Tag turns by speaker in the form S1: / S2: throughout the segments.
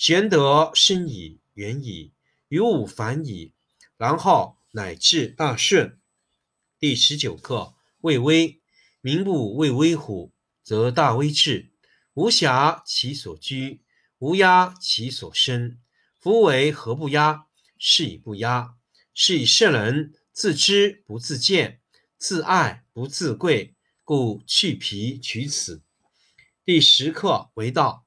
S1: 玄德深矣，远矣，于物反矣，然后乃至大顺。第十九课：畏威。民不畏威乎，则大威至。无暇其所居，无压其所生。夫为何不压？是以不压。是以圣人自知不自见，自爱不自贵，故去皮取此。第十课：为道。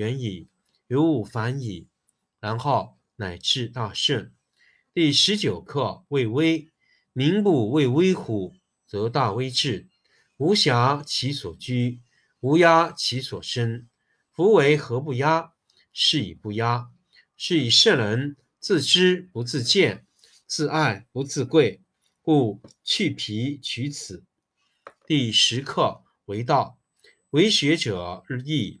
S1: 远矣，于物反矣，然后乃至大顺。第十九课：畏威。民不畏威乎，则大威至。无暇其所居，无压其所生。夫为何不压？是以不压。是以圣人自知不自见，自爱不自贵，故去皮取此。第十课：为道。为学者日益。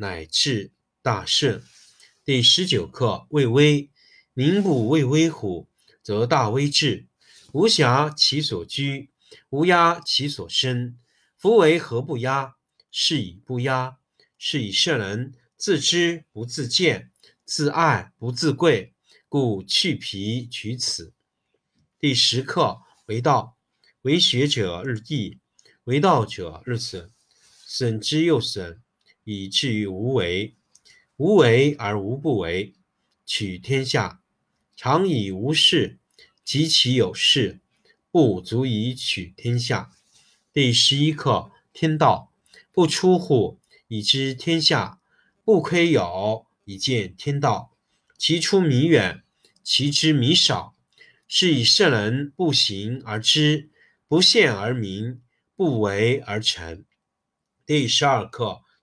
S1: 乃至大顺。第十九课：畏威。民不畏威虎，则大威至。无暇其所居，无压其所生。夫为何不压？是以不压。是以圣人自知不自见，自爱不自贵，故去皮取此。第十课：为道。为学者日益，为道者日损，损之又损。以至于无为，无为而无不为，取天下常以无事，及其有事，不足以取天下。第十一课：天道不出户，以知天下；不窥有，以见天道。其出弥远，其知弥少，是以圣人不行而知，不见而明，不为而成。第十二课。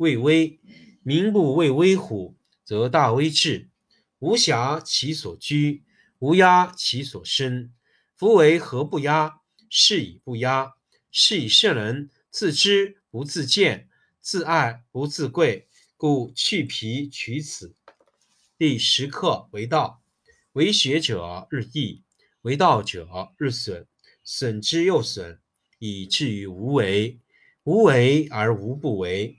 S1: 畏威。民不畏威乎，则大威至。无暇其所居，无压其所生。夫为何不压？是以不压。是以圣人自知不自见，自爱不自贵，故去皮取此。第十课为道，为学者日益，为道者日损，损之又损，以至于无为。无为而无不为，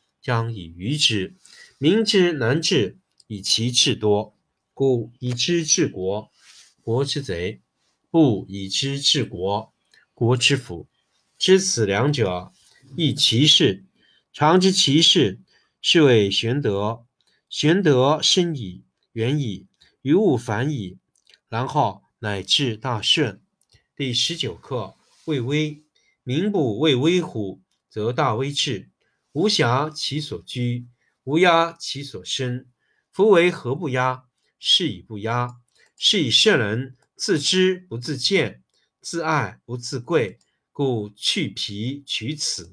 S1: 将以愚之。民之难治，以其智多。故以知治国，国之贼；不以知治国，国之福。知此两者，亦其事。常知其事，是谓玄德。玄德深矣，远矣，于物反矣，然后乃至大顺。第十九课：畏威。民不畏威乎，则大威至。无暇其所居，无压其所生。夫为何不压？是以不压。是以圣人自知不自见，自爱不自贵，故去皮取此。